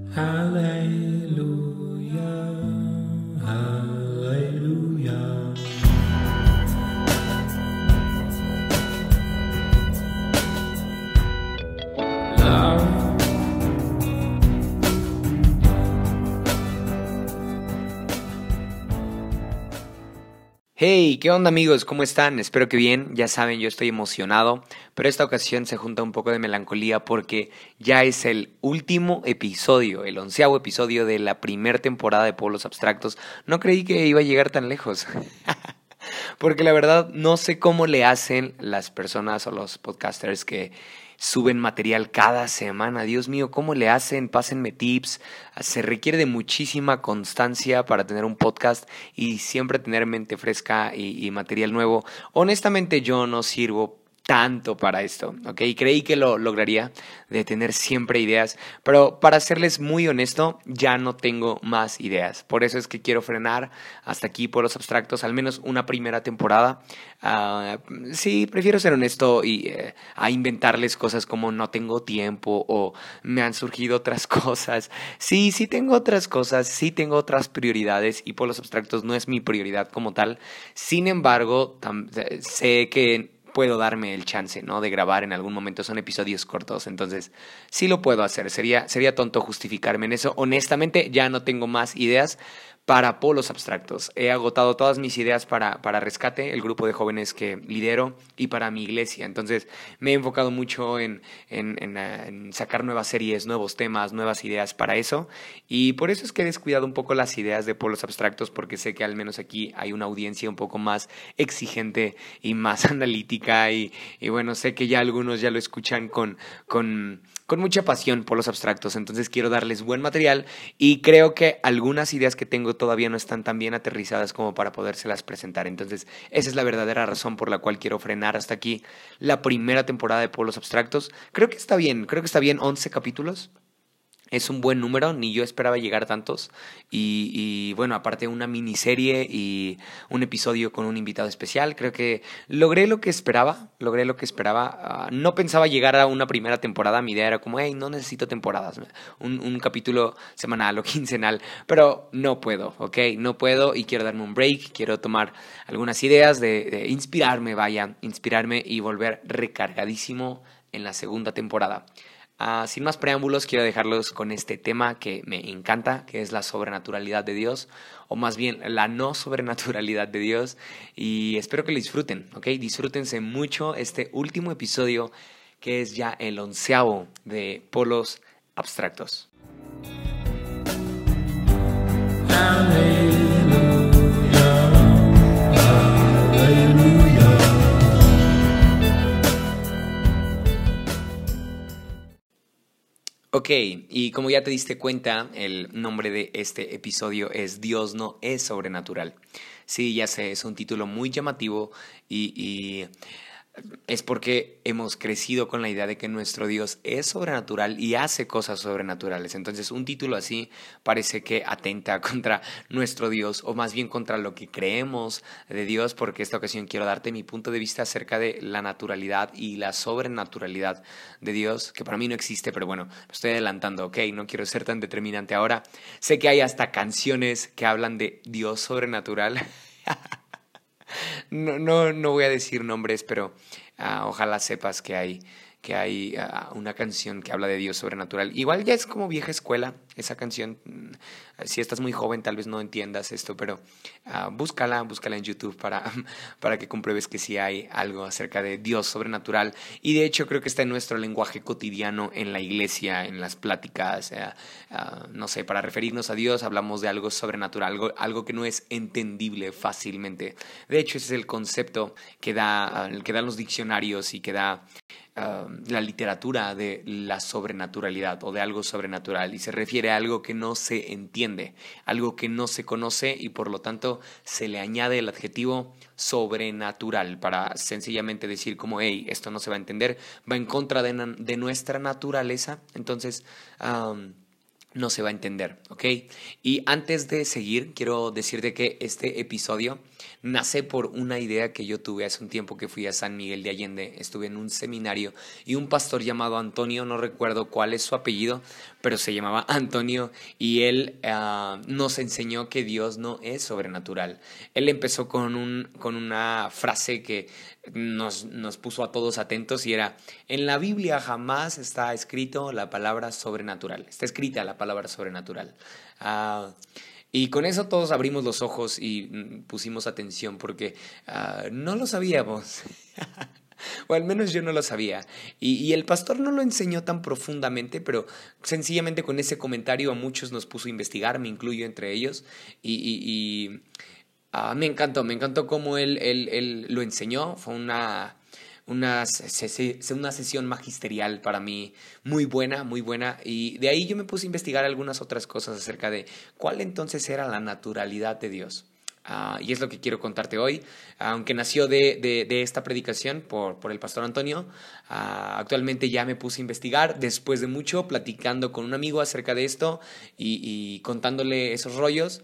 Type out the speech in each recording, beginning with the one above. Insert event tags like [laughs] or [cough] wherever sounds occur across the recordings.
Hallelujah. Hey, ¿qué onda amigos? ¿Cómo están? Espero que bien. Ya saben, yo estoy emocionado, pero esta ocasión se junta un poco de melancolía porque ya es el último episodio, el onceavo episodio de la primera temporada de Polos Abstractos. No creí que iba a llegar tan lejos. [laughs] porque la verdad no sé cómo le hacen las personas o los podcasters que suben material cada semana. Dios mío, ¿cómo le hacen? Pásenme tips. Se requiere de muchísima constancia para tener un podcast y siempre tener mente fresca y, y material nuevo. Honestamente yo no sirvo tanto para esto, ¿ok? Creí que lo lograría, de tener siempre ideas, pero para serles muy honesto, ya no tengo más ideas. Por eso es que quiero frenar hasta aquí por los abstractos, al menos una primera temporada. Uh, sí, prefiero ser honesto y eh, a inventarles cosas como no tengo tiempo o me han surgido otras [laughs] cosas. Sí, sí tengo otras cosas, sí tengo otras prioridades y por los abstractos no es mi prioridad como tal. Sin embargo, sé que puedo darme el chance, ¿no? De grabar en algún momento. Son episodios cortos, entonces sí lo puedo hacer. Sería, sería tonto justificarme en eso. Honestamente, ya no tengo más ideas, para polos abstractos. He agotado todas mis ideas para, para Rescate, el grupo de jóvenes que lidero, y para mi iglesia. Entonces me he enfocado mucho en, en, en, sacar nuevas series, nuevos temas, nuevas ideas para eso. Y por eso es que he descuidado un poco las ideas de polos abstractos, porque sé que al menos aquí hay una audiencia un poco más exigente y más [laughs] analítica. Y, y bueno, sé que ya algunos ya lo escuchan con... con con mucha pasión por los abstractos, entonces quiero darles buen material y creo que algunas ideas que tengo todavía no están tan bien aterrizadas como para podérselas presentar. Entonces, esa es la verdadera razón por la cual quiero frenar hasta aquí la primera temporada de Polos Abstractos. Creo que está bien, creo que está bien 11 capítulos es un buen número, ni yo esperaba llegar tantos. Y, bueno, aparte una miniserie y un episodio con un invitado especial, creo que logré lo que esperaba, logré lo que esperaba. Uh, no pensaba llegar a una primera temporada, mi idea era como, hey, no necesito temporadas, un, un, capítulo semanal o [laughs] quincenal, pero no puedo, ¿ok? No puedo y quiero darme un break, quiero tomar algunas ideas de, de inspirarme, vaya, inspirarme y volver recargadísimo en la segunda temporada. Uh, sin más preámbulos, quiero dejarlos con este tema que me encanta, que es la sobrenaturalidad de Dios, o más bien la no sobrenaturalidad de Dios, y espero que lo disfruten, ¿ok? Disfrútense mucho este último episodio, que es ya el onceavo de Polos Abstractos. Ok, y como ya te diste cuenta, el nombre de este episodio es Dios no es sobrenatural. Sí, ya sé, es un título muy llamativo y, es porque hemos crecido con la idea de que nuestro Dios es sobrenatural y hace cosas sobrenaturales. Entonces un título así parece que atenta [laughs] contra nuestro Dios o más bien contra lo que creemos de Dios porque esta ocasión quiero darte mi punto de vista acerca de la naturalidad y la sobrenaturalidad de Dios, que para mí no existe, pero bueno, estoy adelantando, ok, no quiero ser tan determinante ahora. Sé que hay hasta canciones que hablan de Dios sobrenatural. [laughs] [laughs] no, no, no voy a decir nombres, pero uh, ojalá sepas que hay que hay uh, una canción que habla de Dios sobrenatural. Igual ya es como vieja escuela esa canción. Mm, si estás muy joven tal vez no entiendas esto, pero uh, búscala, búscala en YouTube para, [laughs] para que compruebes que sí hay algo acerca de Dios sobrenatural. Y de hecho creo que está en nuestro lenguaje cotidiano en la iglesia, en las pláticas. Uh, no sé, para referirnos a Dios hablamos de algo sobrenatural, algo, algo que no es entendible fácilmente. De hecho ese es el concepto que, da, que dan los diccionarios y que da Um, la literatura de la sobrenaturalidad o de algo sobrenatural y se refiere a algo que no se entiende, algo que no se conoce y por lo tanto se le añade el adjetivo sobrenatural para sencillamente decir como, hey, esto no se va a entender, va en contra de, de nuestra naturaleza. Entonces, no se va a entender, ¿ok? Y antes de seguir, quiero decirte que este episodio nace por una idea que yo tuve hace un tiempo que fui a San Miguel de Allende, estuve en un seminario y un pastor llamado Antonio, no recuerdo cuál es su apellido, pero se llamaba [laughs] Antonio y él ah, nos enseñó que Dios no es sobrenatural. Él empezó con, un, con una frase que nos, nos puso a todos atentos y era, en la Biblia jamás está escrito la palabra sobrenatural, está escrita la palabra sobrenatural. Ah, y con eso todos abrimos los ojos y mm, pusimos atención porque ah, no lo sabíamos. [laughs] o al menos yo no lo sabía. Y, el pastor no lo enseñó tan profundamente, pero sencillamente con ese comentario a muchos nos puso a investigar, me incluyo entre ellos. Y, ah, me encantó, me encantó cómo él, él lo enseñó. Fue una una, una sesión magisterial para mí muy buena, muy buena. Y de ahí yo me puse a investigar algunas otras cosas acerca de cuál entonces era la naturalidad de Dios. Ah, y es lo que quiero contarte hoy. Aunque nació de, de, esta predicación por, por, el pastor Antonio, ah, actualmente ya me puse a investigar después de mucho, platicando con un amigo acerca de esto y, contándole esos rollos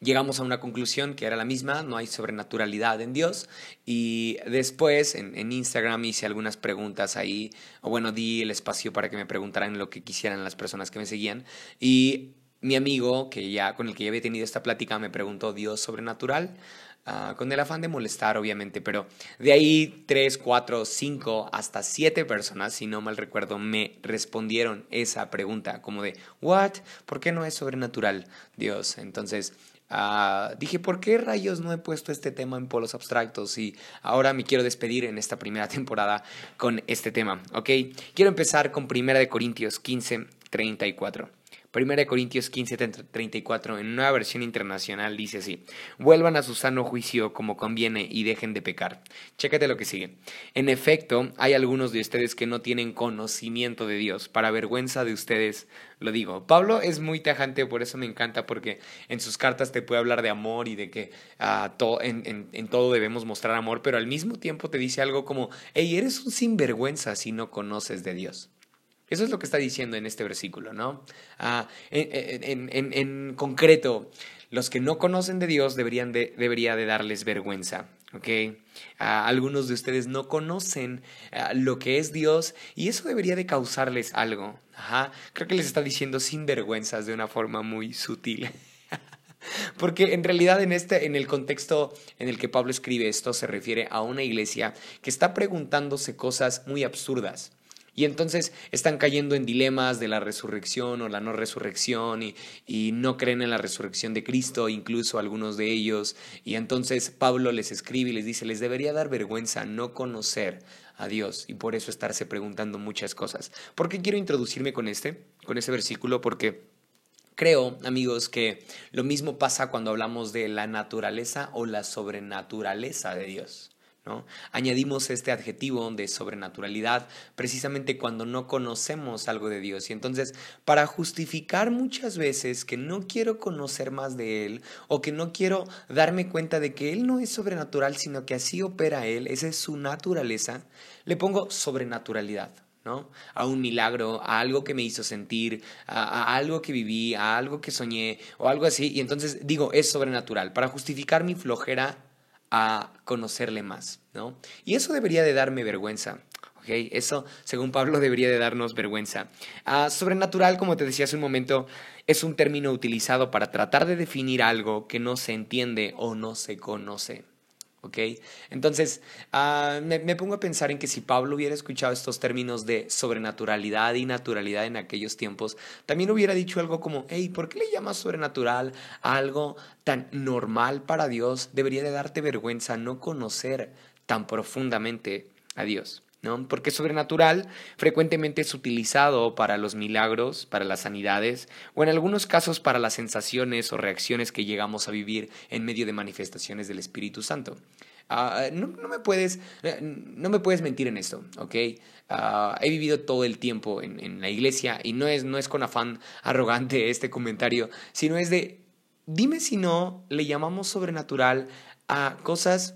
llegamos a una conclusión que era la misma, no hay sobrenaturalidad en Dios. Y después en, Instagram hice algunas preguntas ahí, o bueno, di el espacio para que me preguntaran lo que quisieran las personas que me seguían. Y mi amigo, que ya, con el que ya había tenido esta plática, me preguntó Dios sobrenatural. Ah, con el afán de molestar, obviamente, pero de ahí tres, cuatro, cinco, hasta siete personas, si no mal recuerdo, me respondieron esa pregunta, como de, ¿what? ¿Por qué no es sobrenatural Dios? Entonces, Ah, dije, ¿por qué rayos no he puesto este tema en polos abstractos? Y ahora me quiero despedir en esta primera [laughs] temporada con este tema, ¿ok? Quiero empezar con 1 Corintios 15, 34. 1 Corintios 15, 34, en una versión internacional, dice así: Vuelvan a su sano juicio como conviene y dejen de pecar. Chécate lo que sigue. En efecto, hay algunos de ustedes que no tienen conocimiento de Dios. Para vergüenza de ustedes, lo digo. Pablo es muy tajante, por eso me encanta, porque en sus cartas te puede hablar de amor y de que ah, en, en, todo debemos mostrar amor, pero al mismo tiempo te dice algo como: Hey, eres un sinvergüenza si no conoces de Dios. Eso es lo que está diciendo en este versículo, ¿no? Ah, en, concreto, los que no conocen de Dios deberían de, debería de darles vergüenza, ¿ok? Ah, algunos de ustedes no conocen ah, lo que es Dios y eso debería de causarles algo. Ajá. Creo que les está diciendo sin vergüenzas de una forma muy sutil. [laughs] Porque en realidad en este en el contexto en el que Pablo escribe esto se refiere a una iglesia que está preguntándose cosas muy absurdas. Y entonces están cayendo en dilemas de la resurrección o la no resurrección y, no creen en la resurrección de Cristo, incluso algunos de ellos. Y entonces Pablo les escribe y les dice, les debería dar vergüenza no conocer a Dios y por eso estarse preguntando muchas cosas. ¿Por qué quiero introducirme con este, con este versículo? Porque creo, amigos, que lo mismo pasa cuando hablamos de la naturaleza o la sobrenaturaleza de Dios. Añadimos este adjetivo de sobrenaturalidad precisamente cuando no conocemos algo de Dios. Y entonces, para justificar muchas veces que no quiero conocer más de Él o que no quiero darme cuenta de que Él no es sobrenatural, sino que así opera Él, esa es su naturaleza, le pongo sobrenaturalidad. ¿no? A un milagro, a algo que me hizo sentir, a, algo que viví, a algo que soñé o algo así. Y entonces digo, es sobrenatural. Para justificar mi flojera a conocerle más, ¿no? Y eso debería de darme vergüenza. Eso, según Pablo, debería de darnos vergüenza. Ah, sobrenatural, como te decía hace un momento, es un término utilizado para tratar de definir algo que no se entiende o no se conoce. ¿Ok? Entonces, ah, me, pongo a pensar en que si Pablo hubiera escuchado estos términos de sobrenaturalidad y naturalidad en aquellos tiempos, también hubiera dicho algo como, hey, ¿por qué le llamas sobrenatural algo tan normal para Dios? Debería de darte vergüenza no conocer tan profundamente a Dios. ¿No? Porque sobrenatural frecuentemente es utilizado para los milagros, para las sanidades o en algunos casos para las sensaciones o reacciones que llegamos a vivir en medio de manifestaciones del Espíritu Santo. Ah, no, me puedes, no me puedes mentir en esto, ¿ok? Ah, he vivido todo el tiempo en, en, la iglesia y no es, no es con afán arrogante este comentario, sino es de, dime si no le llamamos sobrenatural a cosas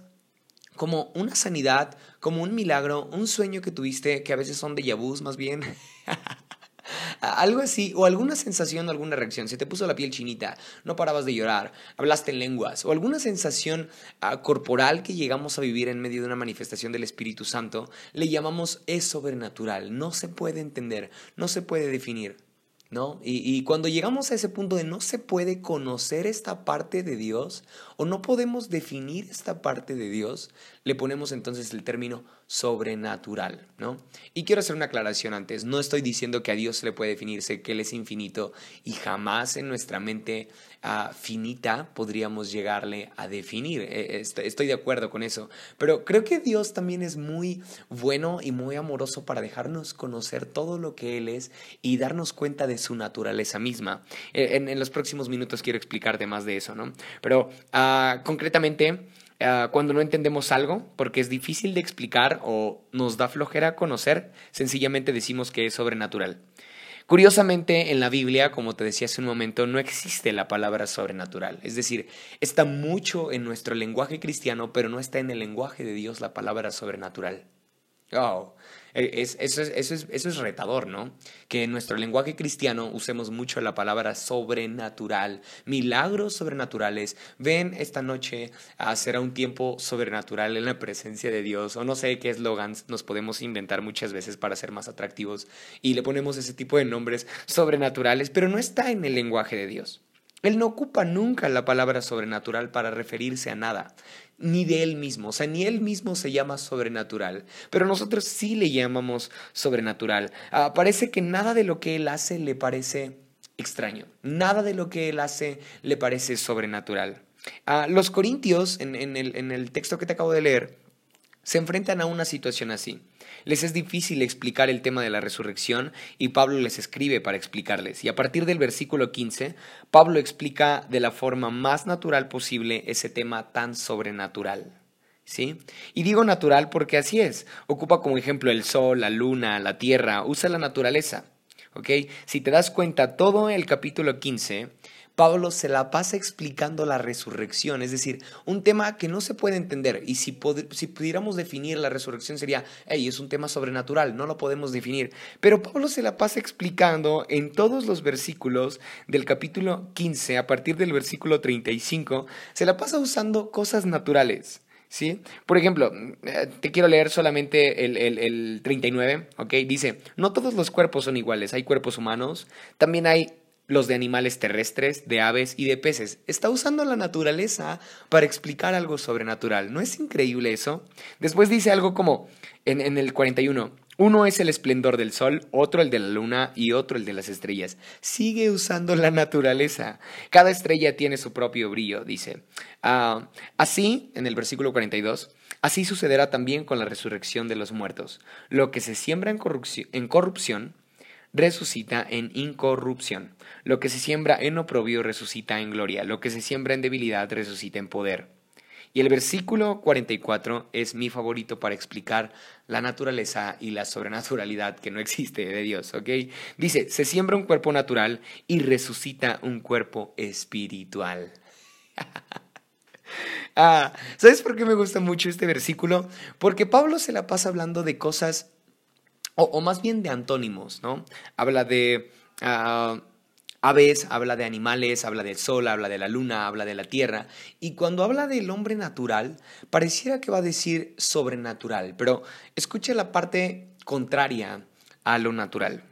como una sanidad, como un milagro, un sueño que tuviste, que a veces son de yabús más bien. [laughs] Algo así, o alguna sensación alguna reacción. Se te puso la piel chinita, no parabas de llorar, hablaste en lenguas, o alguna sensación ah, corporal que llegamos a vivir en medio de una manifestación del Espíritu Santo, le llamamos es sobrenatural. No se puede entender, no se puede definir. ¿No? Y, y, cuando llegamos a ese punto de no se puede conocer esta parte de Dios o no podemos definir esta parte de Dios, le ponemos entonces el término sobrenatural, ¿no? Y quiero hacer una aclaración antes, no estoy diciendo que a Dios se le puede definirse que Él es infinito y jamás en nuestra mente uh, finita podríamos llegarle a definir, e, estoy de acuerdo con eso, pero creo que Dios también es muy bueno y muy amoroso para dejarnos conocer todo lo que Él es y darnos cuenta de su naturaleza misma. E, en, los próximos minutos quiero explicarte más de eso, ¿no? Pero uh, concretamente... Uh, cuando no entendemos algo, porque es difícil de explicar o nos da flojera conocer, sencillamente decimos que es sobrenatural. Curiosamente, en la Biblia, como te decía hace un momento, no existe la palabra sobrenatural. Es decir, está mucho en nuestro lenguaje cristiano, pero no está en el lenguaje de Dios la palabra sobrenatural. Oh, e, eso, es, retador, ¿no? Que en nuestro lenguaje cristiano usemos mucho la palabra sobrenatural, milagros sobrenaturales. Ven esta noche, a será un tiempo sobrenatural en la presencia de Dios, o no sé qué eslogans nos podemos inventar muchas veces para ser más atractivos y le ponemos ese tipo de nombres sobrenaturales, pero no está en el lenguaje de Dios. Él no ocupa nunca la palabra sobrenatural para referirse a nada ni de él mismo, o sea, ni él mismo se llama sobrenatural, pero nosotros sí le llamamos sobrenatural. Ah, parece que nada de lo que él hace le parece extraño, nada de lo que él hace le parece sobrenatural. Ah, los corintios, en, el, en el texto que te acabo de leer, se enfrentan a una situación así. Les es difícil explicar el tema de la resurrección y Pablo les escribe para explicarles. Y a partir del versículo 15, Pablo explica de la forma más natural posible ese tema tan sobrenatural. ¿Sí? Y digo natural porque así es. Ocupa como ejemplo el sol, la luna, la tierra, usa la naturaleza. ¿Ok? Si te das cuenta, todo el capítulo 15 Pablo se la pasa explicando la resurrección, es decir, un tema que no se puede entender. Y si, pudiéramos definir la resurrección sería, hey, es un tema sobrenatural, no lo podemos definir. Pero Pablo se la pasa explicando en todos los versículos del capítulo 15, a partir del versículo 35, se la pasa usando cosas naturales. ¿Sí? Por ejemplo, eh, te quiero leer solamente el, el, el 39, ¿ok? Dice, no todos los cuerpos son iguales, hay cuerpos humanos, también hay los de animales terrestres, de aves y de peces. Está usando la naturaleza para explicar algo sobrenatural. ¿No es increíble eso? Después dice algo como en, en, el 41. Uno es el esplendor del sol, otro el de la luna y otro el de las estrellas. Sigue usando la naturaleza. Cada estrella tiene su propio brillo, dice. Uh, así, en el versículo 42, así sucederá también con la resurrección de los muertos. Lo que se siembra en corrupción resucita en incorrupción. Lo que se siembra en oprobio resucita en gloria. Lo que se siembra en debilidad resucita en poder. Y el versículo 44 es mi favorito para explicar la naturaleza y la sobrenaturalidad que no existe de Dios. Dice, se siembra un cuerpo natural y resucita un cuerpo espiritual. [laughs] ah, ¿Sabes por qué me gusta mucho este versículo? Porque Pablo se la pasa hablando de cosas o, más bien de antónimos, ¿no? Habla de uh, aves, habla de animales, habla del sol, habla de la luna, habla de la tierra. Y cuando habla del hombre natural, pareciera que va a decir sobrenatural, pero escucha la parte contraria a lo natural.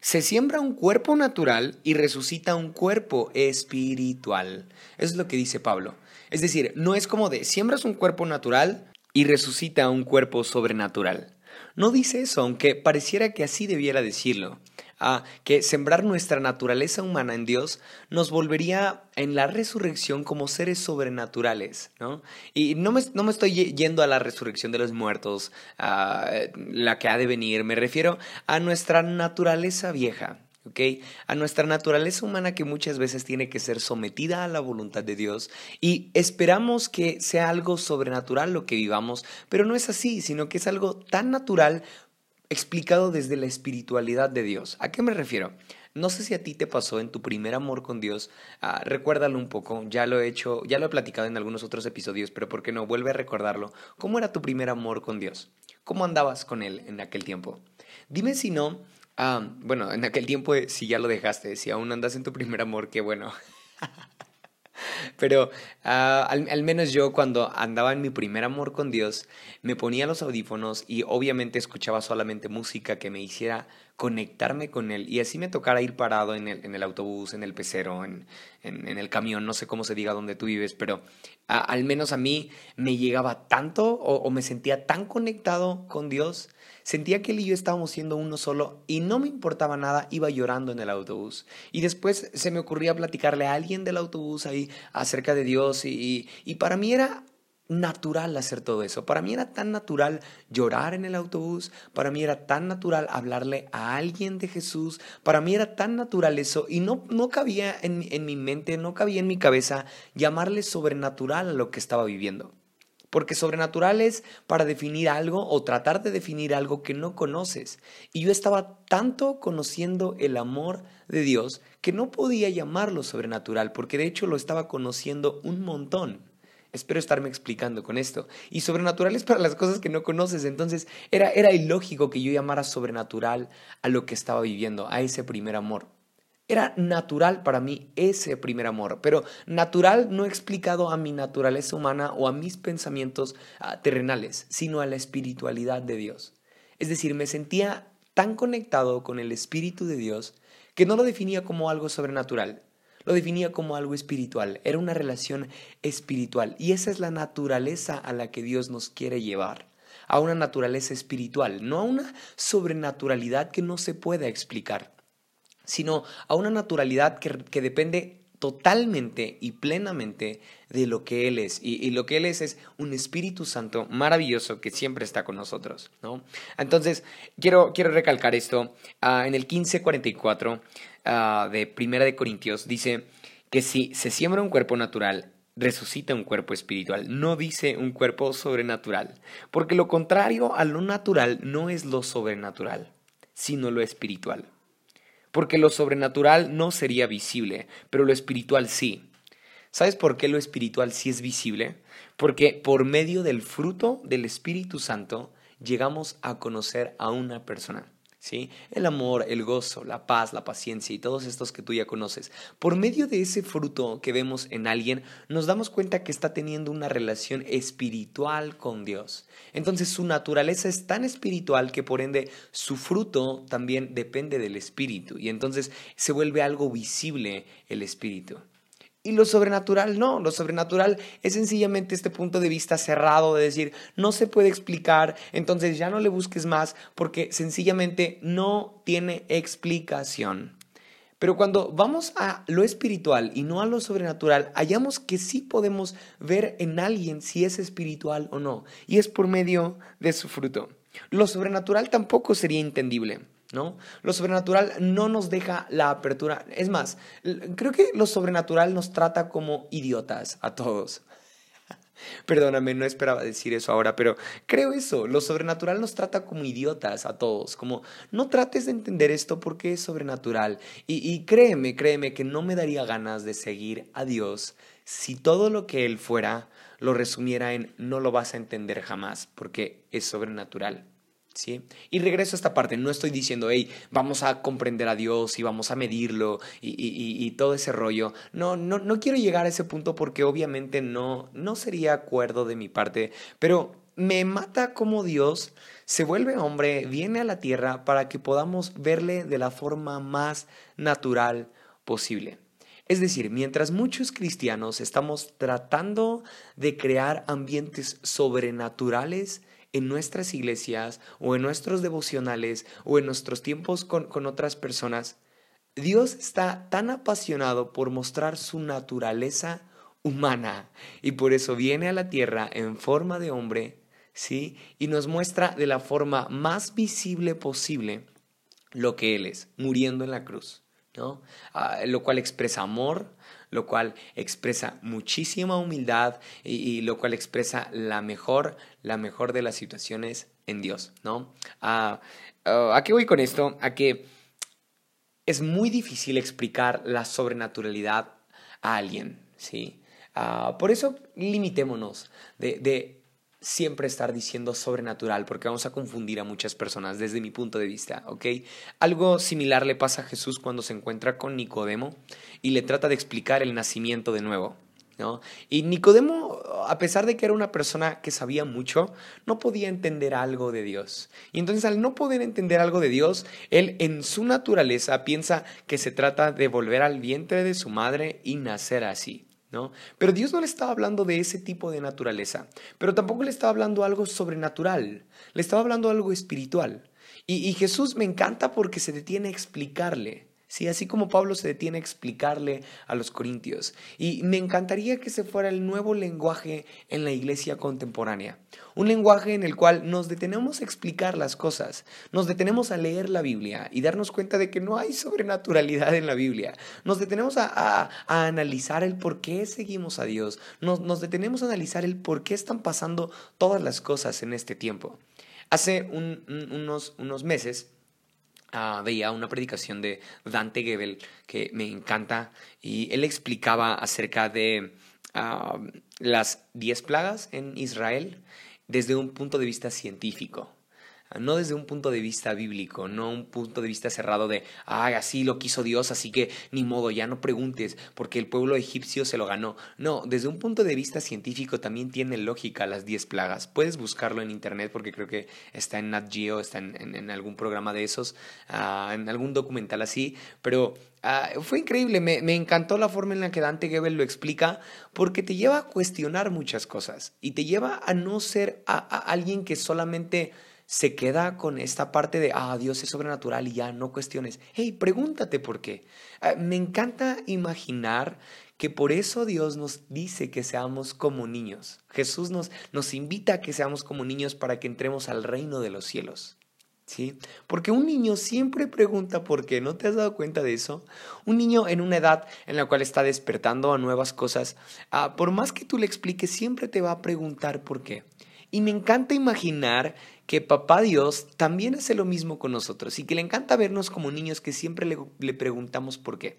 Se siembra un cuerpo natural y resucita un cuerpo espiritual. Eso es lo que dice Pablo. Es decir, no es como de siembras un cuerpo natural y resucita un cuerpo sobrenatural. No dice eso, aunque pareciera que así debiera decirlo. Ah, que sembrar nuestra naturaleza humana en Dios nos volvería en la resurrección como seres sobrenaturales, ¿no? Y no me, no me estoy yendo a la resurrección de los muertos, a la que ha de venir, me refiero a nuestra naturaleza vieja, A nuestra naturaleza humana que muchas veces tiene que ser sometida a la voluntad de Dios y esperamos que sea algo sobrenatural lo que vivamos, pero no es así, sino que es algo tan natural explicado desde la espiritualidad de Dios. ¿A qué me refiero? No sé si a ti te pasó en tu primer amor con Dios, ah, recuérdalo un poco, ya lo he hecho, ya lo he platicado en algunos otros episodios, pero ¿por qué no? Vuelve a recordarlo. ¿Cómo era tu primer amor con Dios? ¿Cómo andabas con Él en aquel tiempo? Dime si no, Ah, bueno, en aquel tiempo, eh, si ya lo dejaste, si aún andas en tu primer amor, qué bueno. [laughs] Pero ah, al, menos yo cuando andaba en mi primer amor con Dios, me ponía los audífonos y obviamente escuchaba solamente música que me hiciera conectarme con Él. Y así me tocara ir parado en el, en el autobús, en el pecero, en, en, el camión, no sé cómo se diga donde tú vives, pero al menos a mí me llegaba tanto o me sentía tan conectado con Dios Sentía que él y yo estábamos siendo uno solo y no me importaba nada, iba llorando en el autobús. Y después se me ocurría platicarle a alguien del autobús ahí acerca de Dios y, y, para mí era natural hacer todo eso. Para mí era tan natural llorar en el autobús, para mí era tan natural hablarle a alguien de Jesús, para mí era tan natural eso y no, no cabía en, en mi mente, no cabía en mi cabeza llamarle sobrenatural a lo que estaba viviendo. Porque sobrenatural es para definir algo o tratar de definir algo que no conoces. Y yo estaba tanto conociendo el amor de Dios que no podía llamarlo sobrenatural, porque de hecho lo estaba conociendo un montón. Espero estarme explicando con esto. Y sobrenatural es para las cosas que no conoces. Entonces era, era ilógico que yo llamara sobrenatural a lo que estaba viviendo, a ese primer amor. Era natural para mí ese primer amor, pero natural no explicado a mi naturaleza humana o a mis pensamientos ah, terrenales, sino a la espiritualidad de Dios. Es decir, me sentía tan conectado con el Espíritu de Dios que no lo definía como algo sobrenatural, lo definía como algo espiritual, era una relación espiritual. Y esa es la naturaleza a la que Dios nos quiere llevar, a una naturaleza espiritual, no a una sobrenaturalidad que no se pueda explicar sino a una naturalidad que, depende totalmente y plenamente de lo que Él es. Y, lo que Él es es un Espíritu Santo maravilloso que siempre está con nosotros. ¿no? Entonces, quiero, quiero recalcar esto. Ah, en el 1544 uh, de Primera de Corintios dice que si se siembra un cuerpo natural, resucita un cuerpo espiritual. No dice un cuerpo sobrenatural. Porque lo contrario a lo natural no es lo sobrenatural, sino lo espiritual porque lo sobrenatural no sería visible, pero lo espiritual sí. ¿Sabes por qué lo espiritual sí es visible? Porque por medio del fruto del Espíritu Santo llegamos a conocer a una persona. ¿Sí? El amor, el gozo, la paz, la paciencia y todos estos que tú ya conoces. Por medio de ese fruto que vemos en alguien, nos damos cuenta que está teniendo una relación espiritual con Dios. Entonces su naturaleza es tan espiritual que por ende su fruto también depende del espíritu y entonces se vuelve algo visible el espíritu. Y lo sobrenatural no, lo sobrenatural es sencillamente este punto de vista cerrado de decir, no se puede explicar, entonces ya no le busques más porque sencillamente no tiene explicación. Pero cuando vamos a lo espiritual y no a lo sobrenatural, hallamos que sí podemos ver en alguien si es espiritual o no, y es por medio de su fruto. Lo sobrenatural tampoco sería entendible. ¿No? Lo sobrenatural no nos deja la apertura. Es más, creo que lo sobrenatural nos trata como idiotas a todos. [laughs] Perdóname, no esperaba decir eso ahora, pero creo eso. Lo sobrenatural nos trata como idiotas a todos. Como no trates de entender esto porque es sobrenatural. Y, y créeme, créeme que no me daría ganas de seguir a Dios si todo lo que Él fuera lo resumiera en no lo vas a entender jamás porque es sobrenatural. ¿Sí? Y regreso a esta parte, no estoy diciendo, hey, vamos a comprender a Dios y vamos a medirlo y, todo ese rollo. No, no, no quiero llegar a ese punto porque obviamente no, no sería acuerdo de mi parte, pero me mata como Dios se vuelve hombre, viene a la tierra para que podamos verle de la forma más natural posible. Es decir, mientras muchos cristianos estamos tratando de crear ambientes sobrenaturales, en nuestras iglesias o en nuestros devocionales o en nuestros tiempos con, con otras personas, Dios está tan apasionado por mostrar su naturaleza humana y por eso viene a la tierra en forma de hombre, ¿sí? Y nos muestra de la forma más visible posible lo que Él es, muriendo en la cruz, ¿no? Ah, lo cual expresa amor, lo cual expresa muchísima humildad y, lo cual expresa la mejor, la mejor de las situaciones en Dios, ¿no? Ah, ah, ¿A qué voy con esto? A que es muy difícil explicar la sobrenaturalidad a alguien, ¿sí? Ah, por eso limitémonos de, siempre estar diciendo sobrenatural porque vamos a confundir a muchas personas desde mi punto de vista, ¿ok? Algo similar le pasa a Jesús cuando se encuentra con Nicodemo y le trata de explicar el nacimiento de nuevo. ¿No? Y Nicodemo, a pesar de que era una persona que sabía mucho, no podía entender algo de Dios. Y entonces al no poder entender algo de Dios, él en su naturaleza piensa que se trata de volver al vientre de su madre y nacer así. Pero Dios no le estaba hablando de ese tipo de naturaleza, pero tampoco le estaba hablando algo sobrenatural, le estaba hablando algo espiritual. Y, Jesús me encanta porque se detiene a explicarle. Sí, así como Pablo se detiene a explicarle a los corintios. Y me encantaría que se fuera el nuevo lenguaje en la iglesia contemporánea. Un lenguaje en el cual nos detenemos a explicar las cosas, nos detenemos a leer la Biblia y darnos cuenta de que no hay sobrenaturalidad en la Biblia. Nos detenemos a, analizar el por qué seguimos a Dios. Nos, detenemos a analizar el por qué están pasando todas las cosas en este tiempo. Hace unos, unos meses Ah, veía una predicación de Dante Gebel que me encanta y él explicaba acerca de ah, las diez plagas en Israel desde un punto de vista científico no desde un punto de vista bíblico, no un punto de vista cerrado de, ay, así lo quiso Dios, así que ni modo, ya no preguntes, porque el pueblo egipcio se lo ganó. No, desde un punto de vista científico también tiene lógica las 10 plagas. Puedes buscarlo en internet porque creo que está en Nat Geo, está en, algún programa de esos, ah, en algún documental así, pero ah, fue increíble, me, encantó la forma en la que Dante Gebel lo explica, porque te lleva a cuestionar muchas cosas y te lleva a no ser a alguien que solamente se queda con esta parte de, ah, Dios es sobrenatural y ya no cuestiones. Hey, pregúntate por qué. Ah, me encanta imaginar que por eso Dios nos dice que seamos como niños. Jesús nos, nos invita a que seamos como niños para que entremos al reino de los cielos. ¿Sí? Porque un niño siempre pregunta por qué, ¿no te has dado cuenta de eso? Un niño en una edad en la cual está despertando a nuevas cosas, ah, por más que tú le expliques, siempre te va a preguntar por qué. Y me encanta imaginar que papá Dios también hace lo mismo con nosotros y que le encanta vernos como niños que siempre le, preguntamos por qué.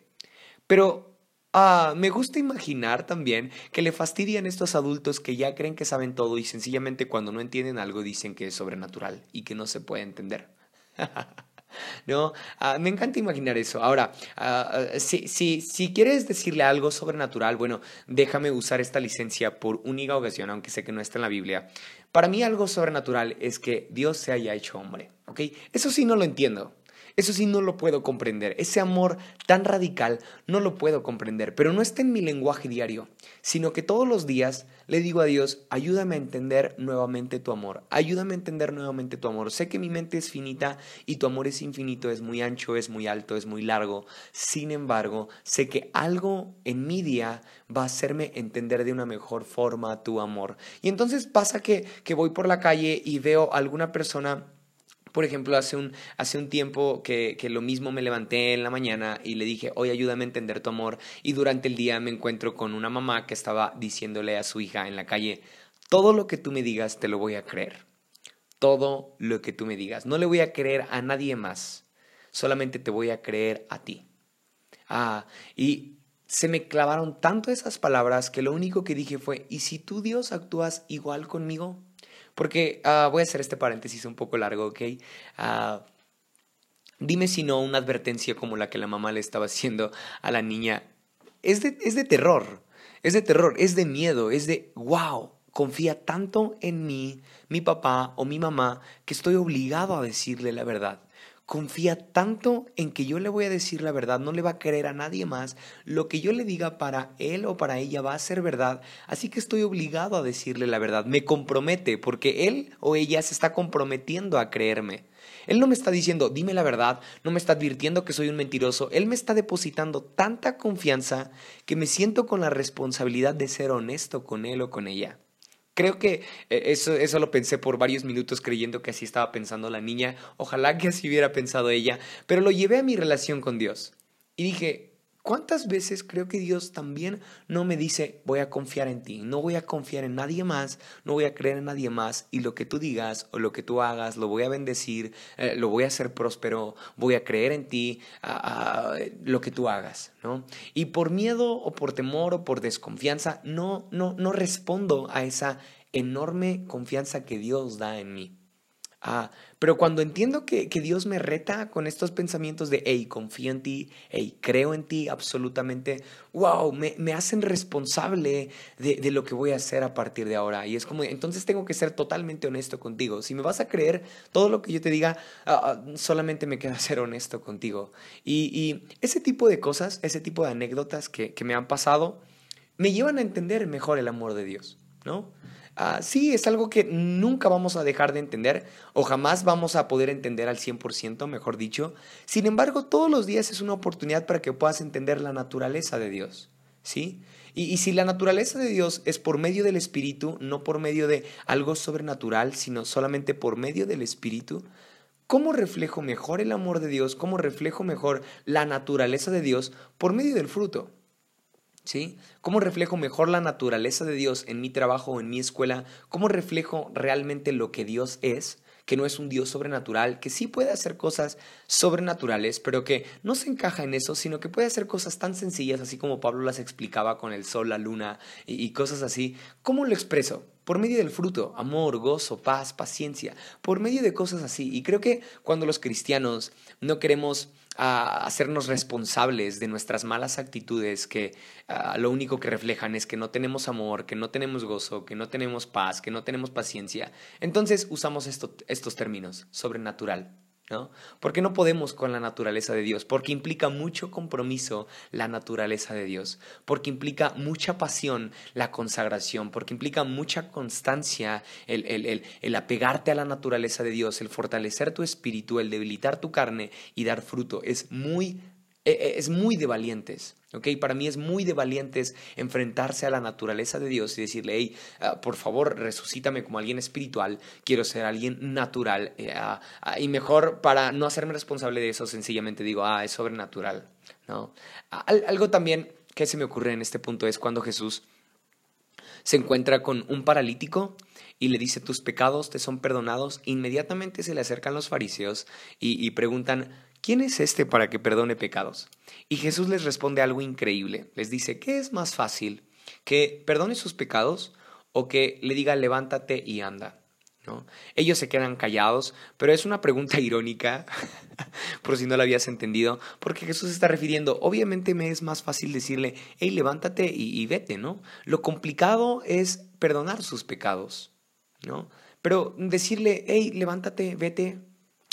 Pero ah, me gusta imaginar también que le fastidian estos adultos que ya creen que saben todo y sencillamente cuando no entienden algo dicen que es sobrenatural y que no se puede entender. [laughs] ¿no? Ah, me encanta imaginar eso. Ahora, ah, si, si, si, quieres decirle algo sobrenatural, bueno, déjame usar esta licencia por única ocasión, aunque sé que no está en la Biblia. Para mí algo sobrenatural es que Dios se haya hecho hombre, ¿ok? Eso sí no lo entiendo. Eso sí no lo puedo comprender. Ese amor tan radical no lo puedo comprender. Pero no está en mi lenguaje diario, sino que todos los días le digo a Dios, ayúdame a entender nuevamente tu amor. Ayúdame a entender nuevamente tu amor. Sé que mi mente es finita y tu amor es infinito, es muy ancho, es muy alto, es muy largo. Sin embargo, sé que algo en mi día va a hacerme entender de una mejor forma tu amor. Y entonces pasa que, que voy por la calle y veo a alguna persona por ejemplo, hace un, hace un tiempo que, que, lo mismo me levanté en la mañana y le dije, hoy ayúdame a entender tu amor. Y durante el día me encuentro con una mamá que estaba diciéndole a su hija en la calle, todo lo que tú me digas te lo voy a creer. Todo lo que tú me digas. No le voy a creer a nadie más. Solamente te voy a creer a ti. Ah, y se me clavaron tanto esas palabras que lo único que dije fue, ¿y si tú Dios actúas igual conmigo? Porque ah, voy a hacer este paréntesis un poco largo, ¿ok? Ah, dime si no una advertencia como la que la mamá le estaba haciendo a la niña. Es de, es de terror, es de terror, es de miedo, es de, wow, confía tanto en mí, mi papá o mi mamá, que estoy obligado a decirle la verdad confía tanto en que yo le voy a decir la verdad, no le va a creer a nadie más, lo que yo le diga para él o para ella va a ser verdad, así que estoy obligado a decirle la verdad, me compromete porque él o ella se está comprometiendo a creerme. Él no me está diciendo, dime la verdad, no me está advirtiendo que soy un mentiroso, Él me está depositando tanta confianza que me siento con la responsabilidad de ser honesto con Él o con ella. Creo que eh, eso, eso lo pensé por varios minutos creyendo que así estaba pensando la niña. Ojalá que así hubiera pensado ella. Pero lo llevé a mi relación con Dios. Y dije, ¿cuántas veces creo que Dios también no me dice, voy a confiar en ti? No voy a confiar en nadie más, no voy a creer en nadie más. Y lo que tú digas o lo que tú hagas, lo voy a bendecir, eh, lo voy a hacer próspero, voy a creer en ti, lo que tú hagas. ¿no? Y por miedo o por temor o por desconfianza, no, no, no respondo a esa enorme confianza que Dios da en mí. Ah, pero cuando entiendo que, Dios me reta con estos pensamientos de, hey, confío en ti, hey, creo en ti absolutamente, wow, me, hacen responsable de, lo que voy a hacer a partir de ahora. Y es como, entonces tengo que ser totalmente honesto contigo. Si me vas a creer todo lo que yo te diga, ah, ah, solamente me queda [laughs] ser honesto contigo. Y, ese tipo de cosas, ese tipo de anécdotas que, que me han pasado, me llevan a entender mejor el amor de Dios, ¿no? Ah, sí, es algo que nunca vamos a dejar de entender o jamás vamos a poder entender al 100%, mejor dicho. Sin embargo, todos los días es una oportunidad para que puedas entender la naturaleza de Dios. ¿Sí? Y, y, si la naturaleza de Dios es por medio del Espíritu, no por medio de algo sobrenatural, sino solamente por medio del Espíritu, ¿cómo reflejo mejor el amor de Dios? ¿Cómo reflejo mejor la naturaleza de Dios por medio del fruto? ¿Sí? ¿Cómo reflejo mejor la naturaleza de Dios en mi trabajo o en mi escuela? ¿Cómo reflejo realmente lo que Dios es? que no es un Dios sobrenatural, que sí puede hacer cosas sobrenaturales, pero que no se encaja en eso, sino que puede hacer cosas tan sencillas, así como Pablo las explicaba con el sol, la luna y, y cosas así. ¿Cómo lo expreso? Por medio del fruto, amor, gozo, paz, paciencia, por medio de cosas así. Y creo que cuando los cristianos no queremos a hacernos responsables de nuestras malas actitudes que lo único que reflejan es que no tenemos amor, que no tenemos gozo, que no tenemos paz, que no tenemos paciencia. Entonces usamos estos términos, sobrenatural, ¿no? Porque no podemos con la naturaleza de Dios, porque implica mucho compromiso la naturaleza de Dios, porque implica mucha pasión la consagración, porque implica mucha constancia el, el, el, apegarte a la naturaleza de Dios, el fortalecer tu espíritu, el debilitar tu carne y dar fruto. Es muy es muy de valientes, ¿ok? Para mí es muy de valientes enfrentarse a la naturaleza de Dios y decirle, hey, ah, por favor, resucítame como alguien espiritual, quiero ser alguien natural. Eh, ah, ah, y mejor para no hacerme responsable de eso, sencillamente digo, ah, es sobrenatural, ¿no? algo también que se me ocurre en este punto es cuando Jesús se encuentra con un paralítico y le dice, tus pecados te son perdonados, inmediatamente se le acercan los fariseos y preguntan, ¿quién es este para que perdone pecados? Y Jesús les responde algo increíble. Les dice, ¿qué es más fácil? ¿Que perdone sus pecados o que le diga levántate y anda? ¿No? Ellos se quedan callados, pero es una pregunta irónica, [laughs] por si no la habías entendido, porque Jesús está refiriendo, obviamente me es más fácil decirle, hey, levántate y, vete, ¿no? Lo complicado es perdonar sus pecados, ¿no? Pero decirle, hey, levántate, vete,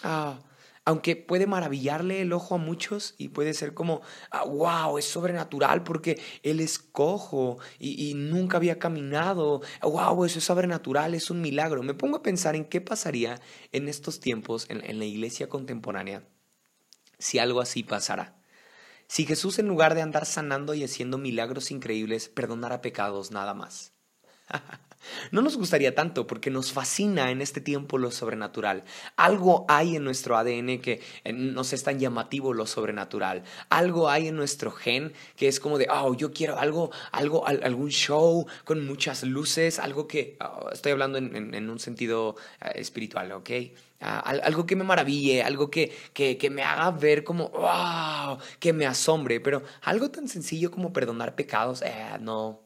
ah, aunque puede maravillarle el ojo a muchos y puede ser como, ah, wow, es sobrenatural porque él es cojo y, nunca había caminado, wow, eso es sobrenatural, es un milagro. Me pongo a pensar en qué pasaría en estos tiempos en, en la iglesia contemporánea si algo así pasara. Si Jesús en lugar de andar sanando y haciendo milagros increíbles, perdonara pecados nada más. [laughs] No nos gustaría tanto porque nos fascina en este tiempo lo sobrenatural. Algo hay en nuestro ADN que eh, nos es tan llamativo lo sobrenatural. Algo hay en nuestro gen que es como de, oh, yo quiero algo, algo, algún show con muchas luces, algo que, oh, estoy hablando en, un sentido eh, espiritual, ¿ok? Ah, algo que me maraville, algo que, que, que, me haga ver como, wow, que me asombre, pero algo tan sencillo como perdonar pecados, eh, no.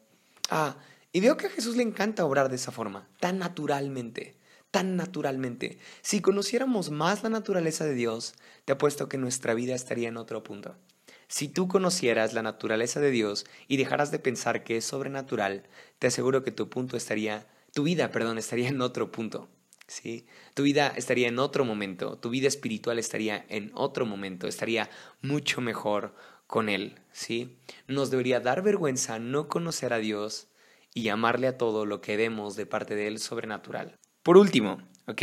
Ah, y veo que a Jesús le encanta obrar de esa forma, tan naturalmente, tan naturalmente. Si conociéramos más la naturaleza de Dios, te apuesto que nuestra vida estaría en otro punto. Si tú conocieras la naturaleza de Dios y dejaras de pensar que es sobrenatural, te aseguro que tu punto estaría, tu vida, perdón, estaría en otro punto. ¿Sí? Tu vida estaría en otro momento, tu vida espiritual estaría en otro momento, estaría mucho mejor con Él, ¿sí? Nos debería dar vergüenza no conocer a Dios, y llamarle a todo lo que vemos de parte de Él sobrenatural. Por último, ¿ok?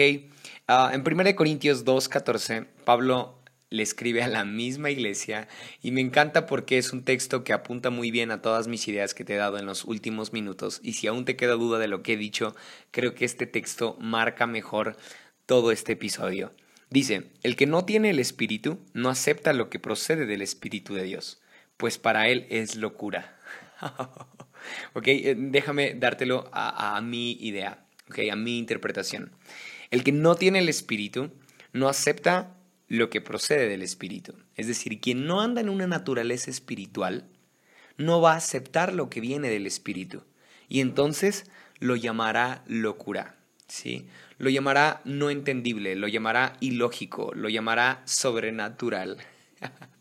Ah, en 1 Corintios 2.14, Pablo le escribe a la misma iglesia y me encanta porque es un texto que apunta muy bien a todas mis ideas que te he dado en los últimos minutos y si aún te queda duda de lo que he dicho, creo que este texto marca mejor todo este episodio. Dice, el que no tiene el Espíritu no acepta lo que procede del Espíritu de Dios, pues para él es locura. [laughs] ok, eh, déjame dártelo a, mi idea, ok, a mi interpretación. El que no tiene el espíritu no acepta lo que procede del espíritu. Es decir, quien no anda en una naturaleza espiritual no va a aceptar lo que viene del espíritu. Y entonces lo llamará locura, ¿sí? Lo llamará no entendible, lo llamará ilógico, lo llamará sobrenatural. [laughs]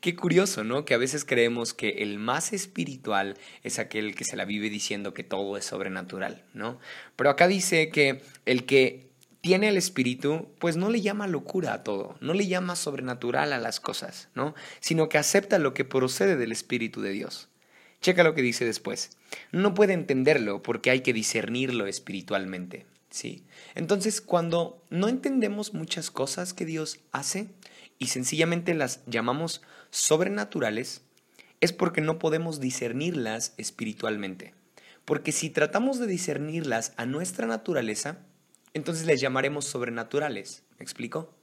Qué curioso, ¿no? Que a veces creemos que el más espiritual es aquel que se la vive diciendo que todo es sobrenatural, ¿no? Pero acá dice que el que tiene el espíritu, pues no le llama locura a todo, no le llama sobrenatural a las cosas, ¿no? Sino que acepta lo que procede del espíritu de Dios. Checa lo que dice después. No puede entenderlo porque hay que discernirlo espiritualmente, ¿sí? Entonces, cuando no entendemos muchas cosas que Dios hace, y sencillamente las llamamos sobrenaturales, es porque no podemos discernirlas espiritualmente. Porque si tratamos de discernirlas a nuestra naturaleza, entonces les llamaremos sobrenaturales. ¿Me explico?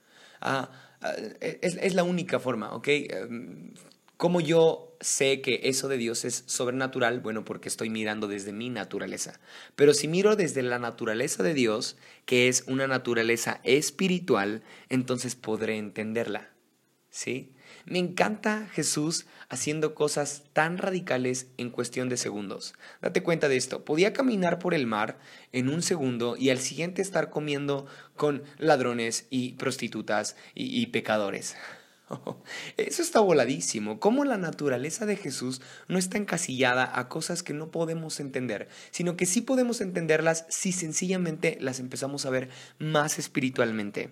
Ah, ah, es, es, la única forma, ¿ok? Em, ¿Cómo yo sé que eso de Dios es sobrenatural? Bueno, porque estoy mirando desde mi naturaleza. Pero si miro desde la naturaleza de Dios, que es una naturaleza espiritual, entonces podré entenderla. ¿Sí? Me encanta Jesús haciendo cosas tan radicales en cuestión de segundos. Date cuenta de esto. Podía caminar por el mar en un segundo y al siguiente estar comiendo con ladrones y prostitutas y, y pecadores. [laughs] Eso está voladísimo. ¿Cómo la naturaleza de Jesús no está encasillada a cosas que no podemos entender, sino que sí podemos entenderlas si sencillamente las empezamos a ver más espiritualmente?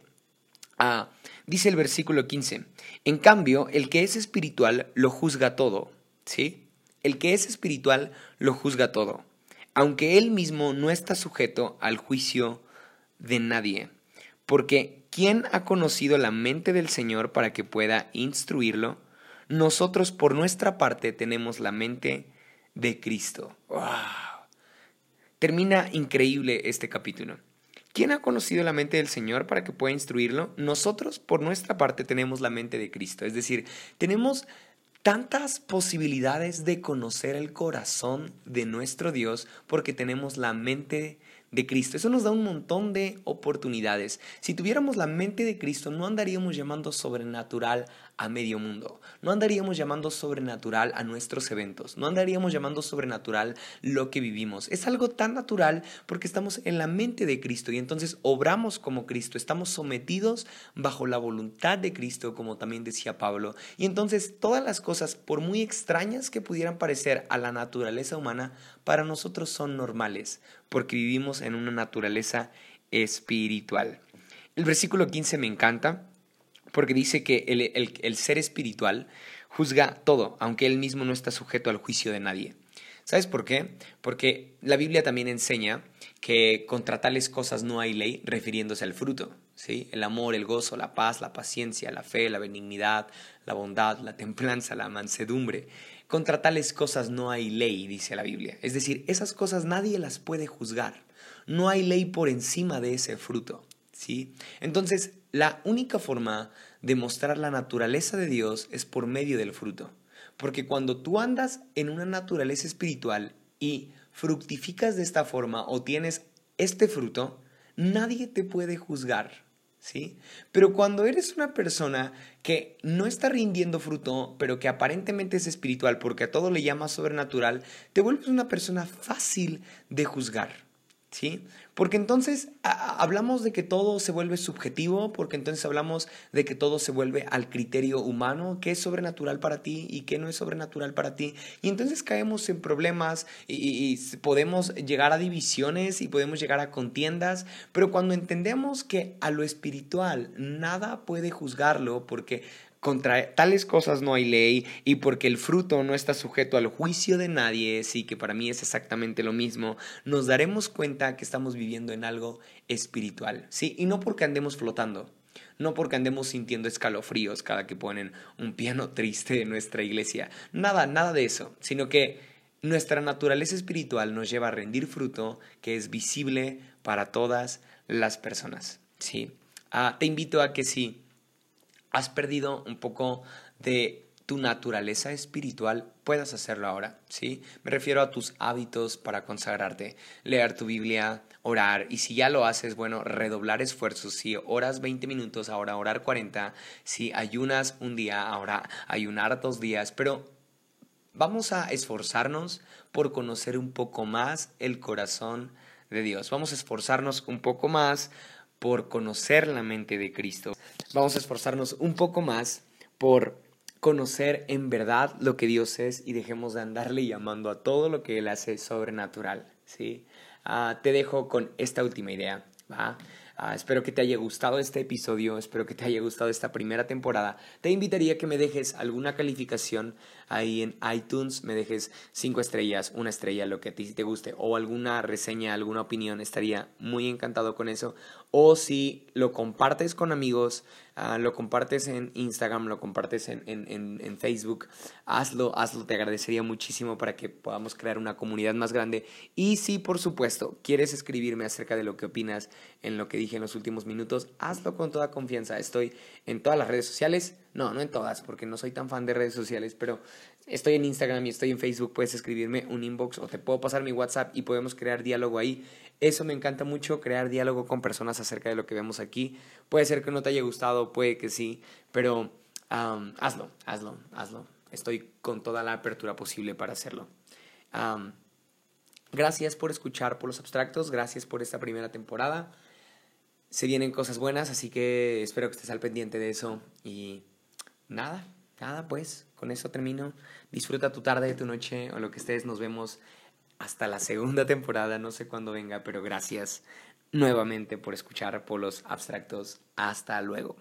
Ah, dice el versículo 15, en cambio, el que es espiritual lo juzga todo, ¿sí? El que es espiritual lo juzga todo, aunque él mismo no está sujeto al juicio de nadie, porque ¿Quién ha conocido la mente del Señor para que pueda instruirlo? Nosotros por nuestra parte tenemos la mente de Cristo. Termina increíble este capítulo. ¿Quién ha conocido la mente del Señor para que pueda instruirlo? Nosotros por nuestra parte tenemos la mente de Cristo. Es decir, tenemos tantas posibilidades de conocer el corazón de nuestro Dios porque tenemos la mente de Cristo. Eso nos da un montón de oportunidades. Si tuviéramos la mente de Cristo, no andaríamos llamando sobrenatural a medio mundo. No andaríamos llamando sobrenatural a nuestros eventos. No andaríamos llamando sobrenatural lo que vivimos. Es algo tan natural porque estamos en la mente de Cristo y entonces obramos como Cristo. Estamos sometidos bajo la voluntad de Cristo, como también decía Pablo. Y entonces todas las cosas, por muy extrañas que pudieran parecer a la naturaleza humana, para nosotros son normales porque vivimos en una naturaleza espiritual. El versículo 15 me encanta porque dice que el, ser espiritual juzga todo, aunque él mismo no está sujeto al juicio de nadie. ¿Sabes por qué? Porque la Biblia también enseña que contra tales cosas no hay ley, refiriéndose al fruto. ¿sí? El amor, el gozo, la paz, la paciencia, la fe, la benignidad, la bondad, la templanza, la mansedumbre. Contra tales cosas no hay ley, dice la Biblia. Es decir, esas cosas nadie las puede juzgar. No hay ley por encima de ese fruto. Entonces, la única forma de mostrar la naturaleza de Dios es por medio del fruto. Porque cuando tú andas en una naturaleza espiritual y fructificas de esta forma o tienes este fruto, nadie te puede juzgar. ¿Sí? Pero cuando eres una persona que no está rindiendo fruto, pero que aparentemente es espiritual porque a todo le llama sobrenatural, te vuelves una persona fácil de juzgar. ¿Sí? Porque entonces hablamos de que todo se vuelve subjetivo, porque entonces hablamos de que todo se vuelve al criterio humano, qué es sobrenatural para ti y qué no es sobrenatural para ti. Y entonces caemos en problemas y, y podemos llegar a divisiones y podemos llegar a contiendas, pero cuando entendemos que a lo espiritual nada puede juzgarlo, porque contra tales cosas no hay ley y porque el fruto no está sujeto al juicio de nadie, sí que para mí es exactamente lo mismo, nos daremos cuenta que estamos viviendo en algo espiritual, sí, y no porque andemos flotando, no porque andemos sintiendo escalofríos cada que ponen un piano triste en nuestra iglesia, nada, nada de eso, sino que nuestra naturaleza espiritual nos lleva a rendir fruto que es visible para todas las personas, sí. Ah, te invito a que sí has perdido un poco de tu naturaleza espiritual, puedas hacerlo ahora, ¿sí? Me refiero a tus hábitos para consagrarte, leer tu Biblia, orar, y si ya lo haces, bueno, redoblar esfuerzos, si oras 20 minutos, ahora orar 40, si ayunas un día, ahora ayunar dos días, pero vamos a esforzarnos por conocer un poco más el corazón de Dios. Vamos a esforzarnos un poco más por conocer la mente de Cristo. Vamos a esforzarnos un poco más por conocer en verdad lo que Dios es y dejemos de andarle llamando a todo lo que Él hace sobrenatural. ¿sí? Ah, te dejo con esta última idea. Ah, espero que te haya gustado este episodio, espero que te haya gustado esta primera temporada. Te invitaría a que me dejes alguna calificación ahí en iTunes, me dejes cinco estrellas, una estrella, lo que a ti te guste, o alguna reseña, alguna opinión, estaría muy encantado con eso. O si lo compartes con amigos, Ah, lo compartes en Instagram, lo compartes en, en, en, Facebook, hazlo, hazlo, te agradecería muchísimo para que podamos crear una comunidad más grande. Y si, por supuesto, quieres escribirme acerca de lo que opinas en lo que dije en los últimos minutos, hazlo con toda confianza. Estoy en todas las redes sociales, no, no en todas, porque no soy tan fan de redes sociales, pero estoy en Instagram y estoy en Facebook, puedes escribirme un inbox o te puedo pasar mi WhatsApp y podemos crear diálogo ahí. Eso me encanta mucho, crear diálogo con personas acerca de lo que vemos aquí. Puede ser que no te haya gustado, puede que sí, pero hazlo, hazlo, hazlo. Estoy con toda la apertura posible para hacerlo. gracias por escuchar por los abstractos, gracias por esta primera temporada. Se vienen cosas buenas, así que espero que estés al pendiente de eso. Y nada, nada, pues, con eso termino. Disfruta tu tarde, tu noche o lo que estés. Nos vemos hasta la segunda temporada, no sé cuándo venga, pero gracias nuevamente por escuchar Polos Abstractos. Hasta luego.